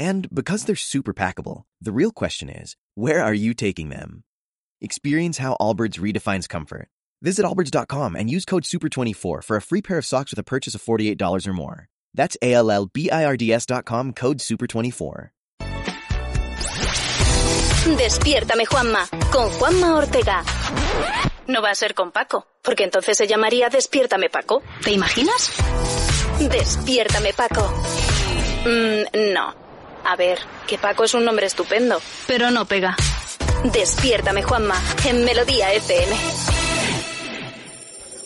And because they're super packable, the real question is, where are you taking them? Experience how Allbirds redefines comfort. Visit allbirds.com and use code SUPER24 for a free pair of socks with a purchase of $48 or more. That's A-L-L-B-I-R-D-S.com code SUPER24. Despiértame Juanma, con Juanma Ortega. No va a ser con Paco, porque entonces se llamaría Despiértame Paco. ¿Te imaginas? Despiértame Paco. Mm, no. A ver, que Paco es un nombre estupendo, pero no pega. Despiértame Juanma, en Melodía FM.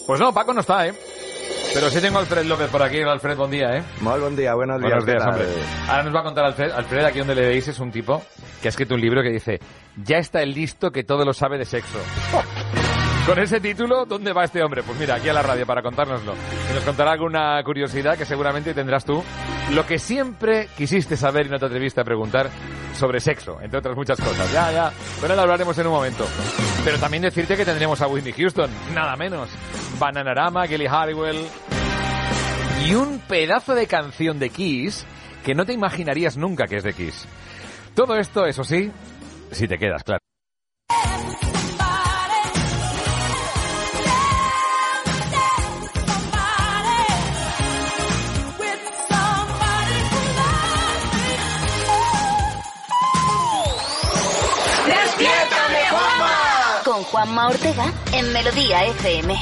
Pues no, Paco no está, ¿eh? Pero sí tengo a Alfred López por aquí. Alfred, buen día, ¿eh? Muy buen día, buenos días. Buenos días, hombre. Ahora nos va a contar Alfred. Alfred, aquí donde le veis, es un tipo que ha escrito un libro que dice Ya está el listo que todo lo sabe de sexo. Con ese título, ¿dónde va este hombre? Pues mira, aquí a la radio para contárnoslo. Y nos contará alguna curiosidad que seguramente tendrás tú. Lo que siempre quisiste saber y no te atreviste a preguntar sobre sexo, entre otras muchas cosas. Ya, ya. Con él hablaremos en un momento. Pero también decirte que tendremos a Whitney Houston, nada menos. Bananarama, Kelly Harwell. Y un pedazo de canción de Kiss que no te imaginarías nunca que es de Kiss. Todo esto, eso sí, si te quedas, claro. Juanma! Ortega en Melodía FM.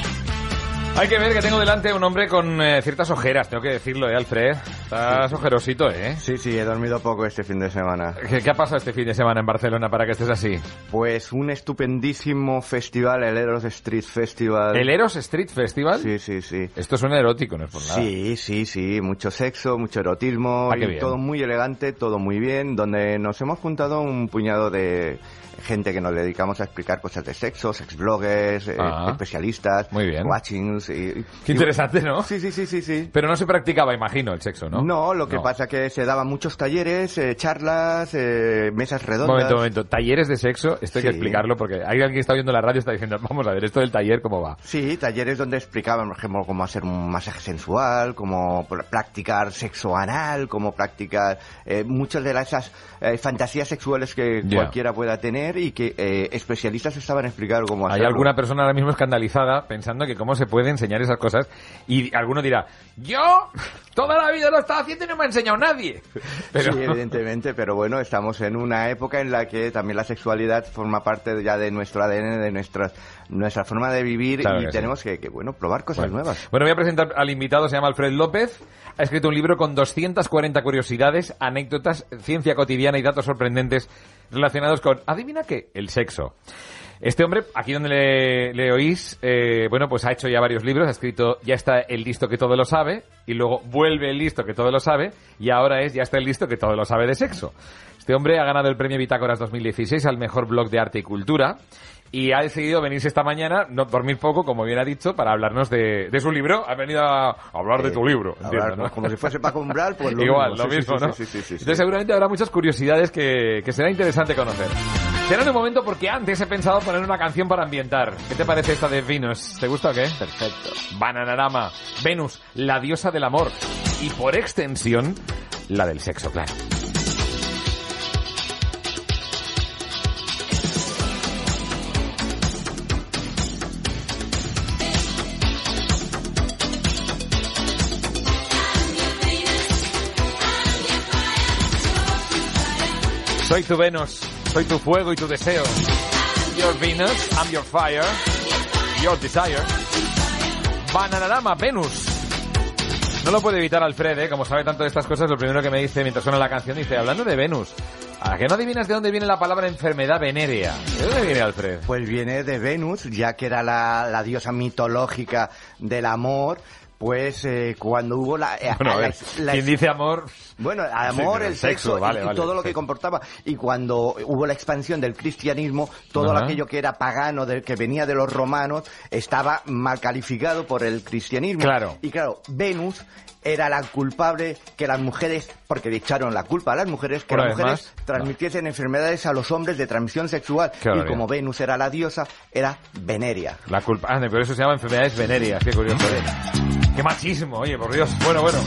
Hay que ver que tengo delante un hombre con eh, ciertas ojeras, tengo que decirlo, ¿eh, Alfred? Estás ojerosito, ¿eh? Sí, sí, he dormido poco este fin de semana. ¿Qué, qué ha pasado este fin de semana en Barcelona para que estés así? Pues un estupendísimo festival, el Eros Street Festival. ¿El Eros Street Festival? Sí, sí, sí. Esto suena erótico, no es por nada. Sí, sí, sí, mucho sexo, mucho erotismo, Ah, qué y bien. todo muy elegante, todo muy bien, donde nos hemos juntado un puñado de gente que nos dedicamos a explicar cosas de sexo, sex bloggers, eh, Ah. especialistas, Muy bien. watchings y, Qué y- interesante, ¿no? Sí, sí, sí, sí, sí. Pero no se practicaba, imagino, el sexo, ¿no? No, lo que No. pasa que se daban muchos talleres, eh, charlas, eh, mesas redondas. Momento, momento. Talleres de sexo, esto hay que explicarlo porque hay alguien que está viendo la radio está diciendo, vamos a ver, esto del taller, ¿cómo va? Sí, talleres donde explicaban, por ejemplo, cómo hacer un masaje sensual, cómo pr- practicar sexo anal, cómo practicar eh, muchas de esas eh, fantasías sexuales que cualquiera pueda tener y que eh, especialistas estaban explicando cómo Hay hacerlo. alguna persona ahora mismo escandalizada pensando que cómo se puede enseñar esas cosas y alguno dirá, yo toda la vida lo estaba haciendo y no me ha enseñado nadie. Pero Sí, evidentemente, pero bueno, estamos en una época en la que también la sexualidad forma parte ya de nuestro ADN, de nuestras, nuestra forma de vivir Claro y que sí. tenemos que, que, bueno, probar cosas Bueno. nuevas. Bueno, voy a presentar al invitado, se llama Alfred López. Ha escrito un libro con 240 curiosidades, anécdotas, ciencia cotidiana y datos sorprendentes relacionados con, adivina qué, el sexo. Este hombre, aquí donde le, le oís, eh, bueno, pues ha hecho ya varios libros, ha escrito Ya está el listo que todo lo sabe, y luego vuelve el listo que todo lo sabe, y ahora es Ya está el listo que todo lo sabe de sexo. Este hombre ha ganado el premio Bitácoras 2016 al mejor blog de arte y cultura, y ha decidido venirse esta mañana, no dormir poco, como bien ha dicho, para hablarnos de, de su libro. Ha venido a hablar de Eh, tu libro, hablar, ¿no? Como si fuese Paco Umbral, pues lo Igual, mismo. lo Sí, mismo, sí, ¿no? sí. Entonces seguramente habrá muchas curiosidades que, que será interesante conocer. Será un momento porque antes he pensado poner una canción para ambientar. ¿Qué te parece esta de Venus? ¿Te gusta o qué? Perfecto. Bananarama. Venus, la diosa del amor. Y por extensión, la del sexo, claro. Soy tu Venus, soy tu fuego y tu deseo. Your Venus, I'm your fire, your desire. Bananarama, Venus. No lo puede evitar Alfred, ¿eh? como sabe tanto de estas cosas, lo primero que me dice mientras suena la canción, dice, hablando de Venus, ¿a qué no adivinas de dónde viene la palabra enfermedad venérea? ¿De dónde viene Alfred? Pues viene de Venus, ya que era la, la diosa mitológica del amor, pues eh, cuando hubo la... eh, Bueno, a la- ver, la- quien dice amor... bueno, el amor, pero el sexo, y- vale, y, vale, todo lo que sí. comportaba. Y cuando hubo la expansión del cristianismo, todo aquello que era pagano, del que venía de los romanos, estaba mal calificado por el cristianismo. Claro. Y claro, Venus era la culpable que las mujeres, porque le echaron la culpa a las mujeres, que las mujeres transmitiesen enfermedades a los hombres de transmisión sexual. Qué y como Venus era la diosa, era Veneria. La culpa... Ah, por eso se llama enfermedades venéreas. Qué curioso. ¿eh? Qué machismo, oye, por Dios. Bueno, bueno.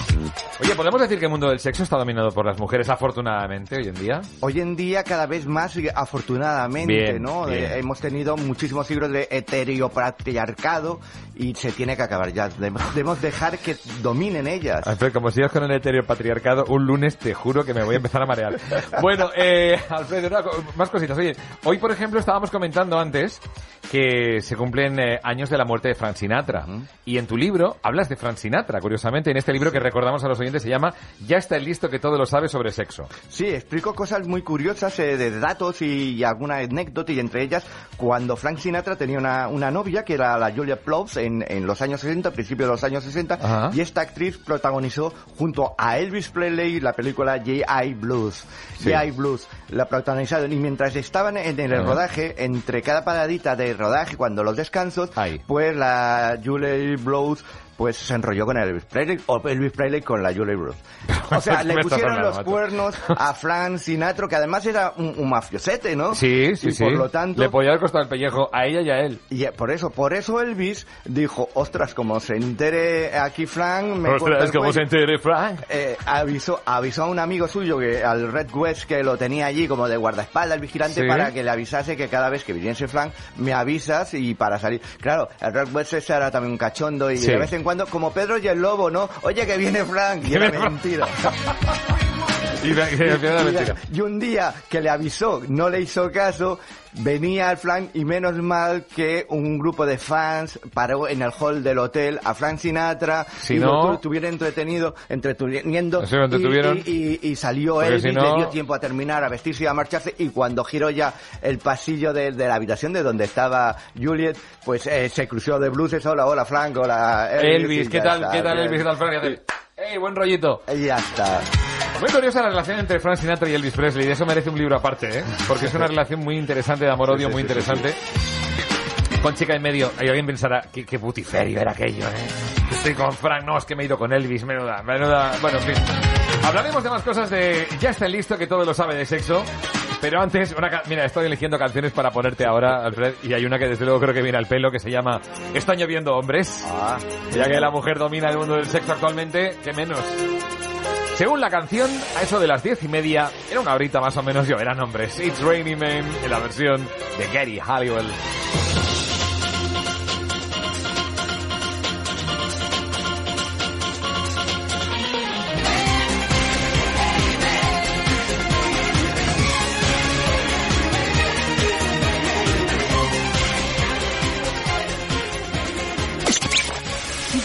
Oye, ¿podemos decir que el mundo del sexo está dominado por las mujeres afortunadamente hoy en día? Hoy en día cada vez más, afortunadamente, Bien, ¿no? bien. Eh, hemos tenido muchísimos siglos de heteropatriarcado y se tiene que acabar ya. Debemos dejar que dominen ellas. Alfred, como sigas con el heteropatriarcado, un lunes te juro que me voy a empezar a marear. Bueno, eh, Alfred, una más cositas. Oye, hoy, por ejemplo, estábamos comentando antes que se cumplen eh, años de la muerte de Frank Sinatra. Y en tu libro hablas de Frank Sinatra, curiosamente. En este libro que recordamos a los oyentes se llama Ya está el listo que todo lo sabe sobre sexo. Sí, explico cosas muy curiosas eh, de datos y, y alguna anécdota, y entre ellas, cuando Frank Sinatra tenía una, una novia que era la Julia Plouffe en, en los años 60, principios de los años 60, Ajá. y esta actriz protagonizó junto a Elvis Presley la película J.I. Blues. Sí. J.I. Blues, la protagonizaron, y mientras estaban en el rodaje, entre cada paradita de rodaje, cuando los descansos, pues la Julia Blues pues se enrolló con Elvis Presley o Elvis Presley con la Julia Blues. O sea, le pusieron los cuernos a Frank Sinatra, que además era un, un mafiosete, ¿no? Sí, sí, y sí. por lo tanto, Le podía haber costado el pellejo a ella y a él. y eh, por eso, por eso Elvis dijo, ostras, como se entere aquí Frank, me Ostras, el ¿cómo se cuello". entere Frank? Eh, avisó, avisó a un amigo suyo, que al Red West, que lo tenía allí como de guardaespaldas, el vigilante, Sí. para que le avisase que cada vez que viniese Frank, me avisas y para salir. Claro, el Red West ese era también un cachondo y Sí. de vez en cuando, como Pedro y el Lobo, ¿no? Oye, que viene Frank, y era mentira. Y, mentira. Un día que le avisó, no le hizo caso, venía al Frank y menos mal que un grupo de fans paró en el hall del hotel a Frank Sinatra Si y no- lo tu- tuvieron entretenido, entreteniendo y, y- y salió él si y no- le dio tiempo a terminar, a vestirse y a marcharse y cuando giró ya el pasillo de, de la habitación de donde estaba Juliet, pues eh, se cruzó de blues, hola, hola Frank, hola Elvis, y ¿qué tal, qué tal. Elvis? ¿Qué tal Frank? ¡Ey, buen rollito! Y ya está. Muy curiosa la relación entre Frank Sinatra y Elvis Presley. De eso merece un libro aparte, ¿eh? Porque es una relación muy interesante, de amor-odio, muy interesante. Con chica en medio. Y alguien pensará, qué, qué putiferio era aquello, ¿eh? Estoy con Frank, no, es que me he ido con Elvis, menuda, menuda... Bueno, en fin. Hablaremos de más cosas de... Ya está listo, que todo lo sabe de sexo. Pero antes, una ca- mira, estoy eligiendo canciones para ponerte ahora, Alfred, y hay una que desde luego creo que viene al pelo, que se llama Están lloviendo hombres. Ah, Ya que la mujer domina el mundo del sexo actualmente, ¿qué menos? Según la canción, a eso de las diez y media, era una horita más o menos, lloverán hombres. It's Raining Men, en la versión de Gary Halliwell.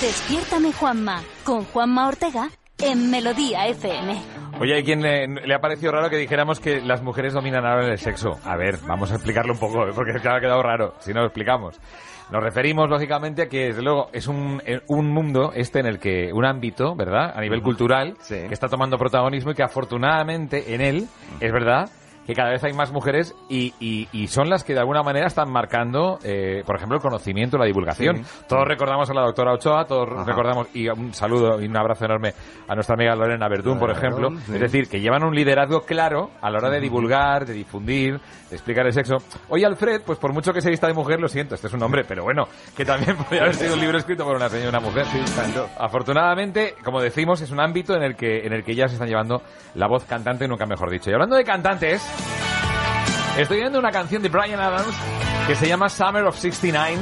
Despiértame Juanma, con Juanma Ortega, en Melodía FM. Oye, hay quien le, le ha parecido raro que dijéramos que las mujeres dominan ahora el sexo. A ver, vamos a explicarlo un poco, ¿eh? porque ha quedado raro, si no lo explicamos. Nos referimos, lógicamente, a que, desde luego, es un, eh, un mundo este en el que, un ámbito, ¿verdad?, a nivel cultural, Sí. que está tomando protagonismo y que afortunadamente en él, es verdad, que cada vez hay más mujeres y, y- y son las que de alguna manera están marcando, eh, por ejemplo, el conocimiento, la divulgación. Sí. Todos recordamos a la doctora Ochoa, todos Ajá. recordamos, y un saludo y un abrazo enorme a nuestra amiga Lorena Verdún, por ejemplo. sí. Es decir, que llevan un liderazgo claro a la hora de divulgar, de difundir, de explicar el sexo. Hoy Alfred, pues por mucho que se vista de mujer, lo siento, este es un hombre, pero bueno, que también podría haber sido un libro escrito por una señora y una mujer. tanto. Afortunadamente, como decimos, es un ámbito en el que en el que ya se están llevando la voz cantante, nunca mejor dicho. Y hablando de cantantes, estoy viendo una canción de Brian Adams que se llama Summer of 69.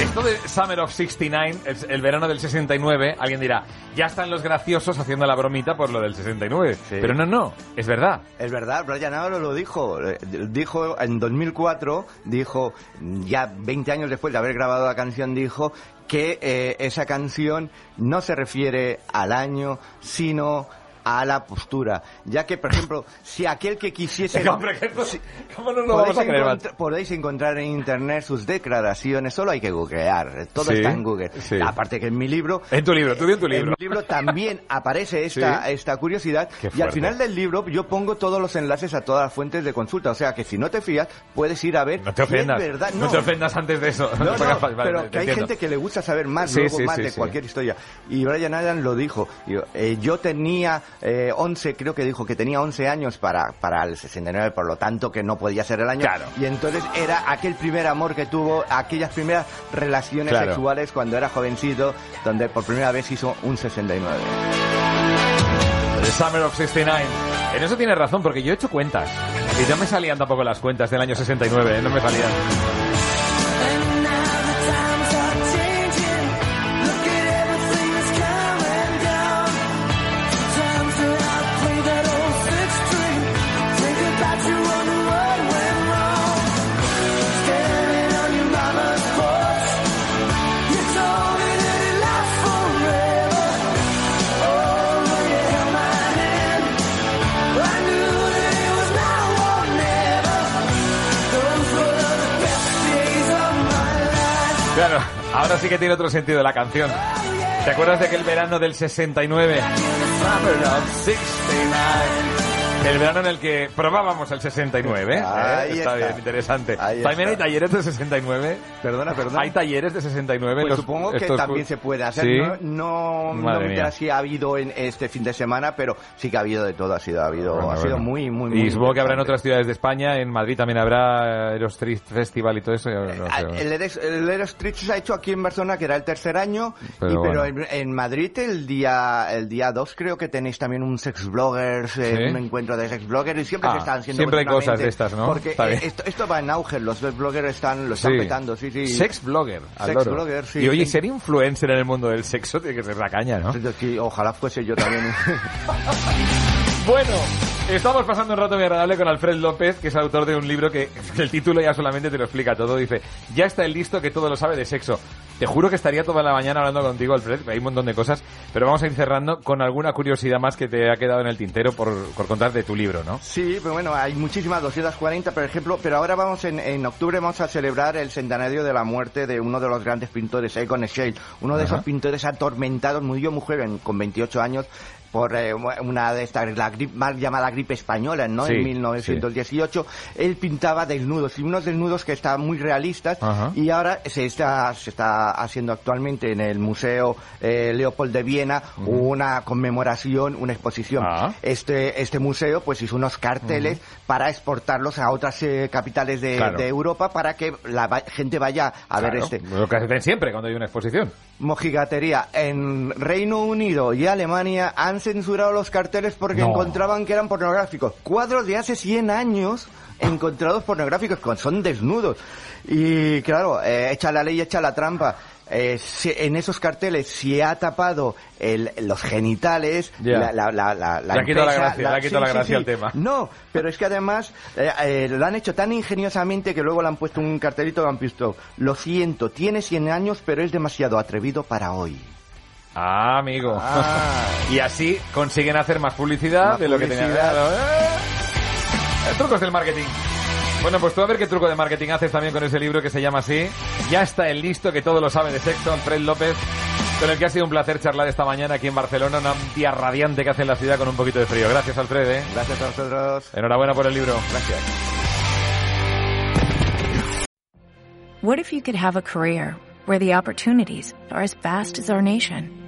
Esto de Summer of 69, el, el verano del 69, alguien dirá, ya están los graciosos haciendo la bromita por lo del 69. Sí. Pero no, no, es verdad. Es verdad, Brian Adams lo dijo. Eh, Dijo en 2004, dijo, ya 20 años después de haber grabado la canción, dijo que eh, esa canción no se refiere al año, sino a la postura. Ya que, por ejemplo, si aquel que quisiese... Hombre, que esto- si- ¿Cómo no lo vamos a creer, encontr- podéis encontrar en internet sus declaraciones, solo hay que googlear, todo Sí, está en Google. sí. Aparte que en mi libro... En tu libro, tú en tu libro. En mi libro también aparece esta, Sí. esta curiosidad y al final del libro yo pongo todos los enlaces a todas las fuentes de consulta, o sea que si no te fías puedes ir a ver No te si es ofendas. verdad. No, te ofendas antes de eso. No, no, vale, pero que hay entiendo. gente que le gusta saber más, luego más de cualquier historia. Y Brian Allen lo dijo. Yo, eh, yo tenía eh, 11, creo que dijo que tenía 11 años para, para el 69, por lo tanto que no podía ser el año. Claro. Y entonces era aquel primer amor que tuvo, aquellas primeras relaciones Claro. sexuales cuando era jovencito, donde por primera vez hizo un 69. The Summer of 69. En eso tienes razón, porque yo he hecho cuentas. Y no me salían tampoco las cuentas del año 69, ¿eh? no me salían. Que tiene otro sentido la canción. ¿Te acuerdas de aquel verano del 69? Summer of 69. El verano en el que probábamos el 69. ¿eh? Ahí está, está. bien, interesante. Ahí También hay talleres de 69. Perdona, perdona. Hay talleres de 69. Pues los- supongo que estos también se puede hacer. Sí. No, no, no me si ha habido en este fin de semana, pero sí que ha habido de todo. Ha sido, ha habido, Bueno, ha sido muy, muy, muy. Y supongo que habrá en otras ciudades de España. En Madrid también habrá Aerostreet Festival y todo eso. no Ah. El Eres- el Aerostreet se ha hecho aquí en Barcelona, que era el tercer año, Pero y- pero, bueno. en, en Madrid el día el día 2 creo que tenéis también un sex bloggers, eh, ¿Sí? un encuentro de sex bloggers, y siempre Ah, se están haciendo siempre hay cosas de estas, ¿no? Porque eh, esto, esto va en auge, los sex bloggers están, lo están Sí. petando, sí, sí. Sex blogger. Sex loro. blogger, sí, Y oye, sí. ser influencer en el mundo del sexo tiene que ser la caña, ¿no? Sí, ojalá fuese yo también. Bueno, estamos pasando un rato muy agradable con Alfred López, que es autor de un libro que el título ya solamente te lo explica todo. Dice, ya está el listo que todo lo sabe de sexo. Te juro que estaría toda la mañana hablando contigo, Alfred, hay un montón de cosas, pero vamos a ir cerrando con alguna curiosidad más que te ha quedado en el tintero por, por contar de tu libro, ¿no? Sí, pero bueno, hay muchísimas, 240, por ejemplo, pero ahora vamos en, en octubre vamos a celebrar el centenario de la muerte de uno de los grandes pintores, Egon Schiele, uno de Ajá. esos pintores atormentados, murió muy joven, con 28 años, por eh, una de estas, la mal llamada gripe española, ¿no? Sí, en 1918, él pintaba desnudos, y unos desnudos que estaban muy realistas, Ajá. y ahora se está, se está haciendo actualmente en el Museo eh, Leopold de Viena una conmemoración, una exposición. Ah. Este, este museo pues hizo unos carteles para exportarlos a otras eh, capitales de, Claro. de Europa para que la va- gente vaya a ver Claro, este. Lo que hacen siempre cuando hay una exposición. Mojigatería. En Reino Unido y Alemania han censurado los carteles porque No. encontraban que eran pornográficos. Cuadros de hace 100 años encontrados pornográficos, son desnudos. Y claro, eh, echa la ley, echa la trampa. Eh, si- en esos carteles si ha tapado el- los genitales, la, la, la, la, Le ha quitado la empresa, gracia, le ha quitado la gracia al tema. No, pero es que además eh, eh, lo han hecho tan ingeniosamente que luego le han puesto un cartelito que han puesto, lo siento, tiene 100 años, pero es demasiado atrevido para hoy. Ah, amigo. Ah. y así consiguen hacer más publicidad Más de lo que tenían. publicidad. Claro, ¿eh? Trucos del marketing. Bueno, pues tú a ver qué truco de marketing haces también con ese libro que se llama así. Ya está el listo que todo lo sabe de sexo, Alfred López, con el que ha sido un placer charlar esta mañana aquí en Barcelona, una día radiante que hace en la ciudad con un poquito de frío. Gracias, Alfred. ¿eh? Gracias a vosotros. Enhorabuena por el libro. Gracias. What if you could have a career where the opportunities are as vast as our nation,